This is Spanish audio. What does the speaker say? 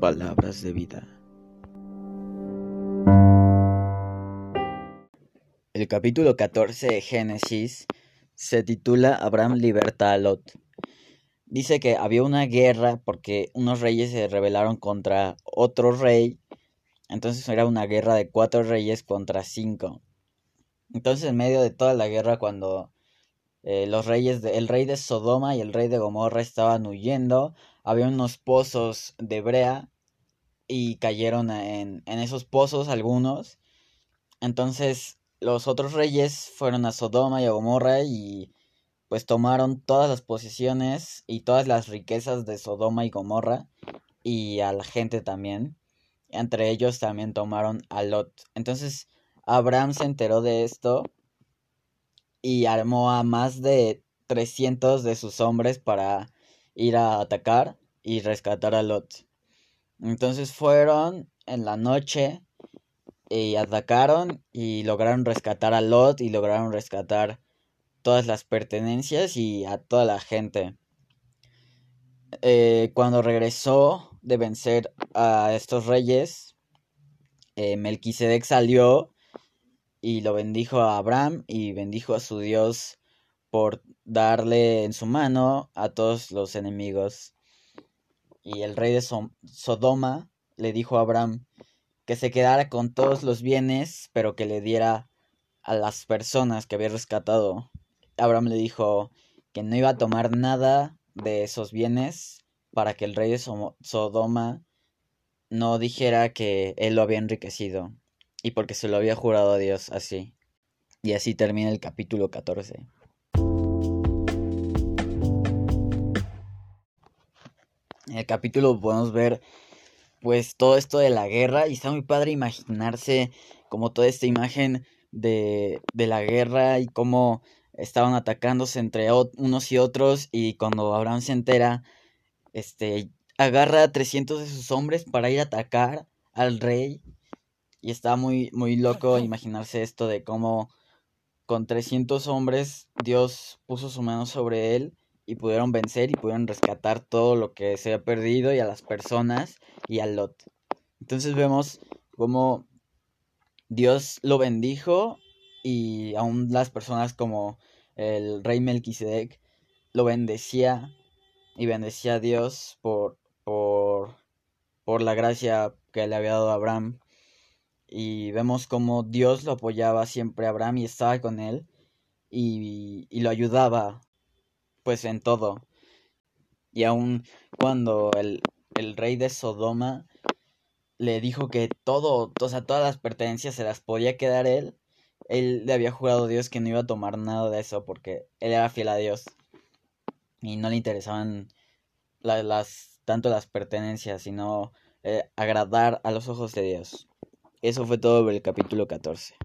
Palabras de vida. El capítulo 14 de Génesis se titula Abraham liberta a Lot. Dice que había una guerra porque unos reyes se rebelaron contra otro rey. Entonces era una guerra de cuatro reyes contra cinco. Entonces en medio de toda la guerra cuando eh, los reyes, el rey de Sodoma y el rey de Gomorra estaban huyendo, había unos pozos de brea y cayeron en, en esos pozos algunos. Entonces los otros reyes fueron a Sodoma y a Gomorra y pues tomaron todas las posiciones y todas las riquezas de Sodoma y Gomorra y a la gente también. Entre ellos también tomaron a Lot. Entonces Abraham se enteró de esto y armó a más de 300 de sus hombres para ir a atacar y rescatar a Lot. Entonces fueron en la noche y atacaron y lograron rescatar a Lot y lograron rescatar todas las pertenencias y a toda la gente. Eh, cuando regresó de vencer a estos reyes, eh, Melquisedec salió y lo bendijo a Abraham y bendijo a su Dios por darle en su mano a todos los enemigos. Y el rey de Sodoma le dijo a Abraham que se quedara con todos los bienes, pero que le diera a las personas que había rescatado. Abraham le dijo que no iba a tomar nada de esos bienes para que el rey de Sodoma no dijera que él lo había enriquecido y porque se lo había jurado a Dios así. Y así termina el capítulo 14. En el capítulo podemos ver pues todo esto de la guerra y está muy padre imaginarse como toda esta imagen de, de la guerra y cómo estaban atacándose entre unos y otros y cuando Abraham se entera, este, agarra a 300 de sus hombres para ir a atacar al rey y está muy, muy loco imaginarse esto de cómo con 300 hombres Dios puso su mano sobre él y pudieron vencer y pudieron rescatar todo lo que se había perdido y a las personas y a Lot. Entonces vemos cómo Dios lo bendijo y aún las personas como el rey Melquisedec lo bendecía y bendecía a Dios por, por, por la gracia que le había dado a Abraham. Y vemos como Dios lo apoyaba siempre a Abraham y estaba con él y, y lo ayudaba pues en todo. Y aun cuando el, el rey de Sodoma le dijo que todo, o sea, todas las pertenencias se las podía quedar él, él le había jurado a Dios que no iba a tomar nada de eso porque él era fiel a Dios y no le interesaban las, tanto las pertenencias, sino eh, agradar a los ojos de Dios. Eso fue todo el capítulo 14.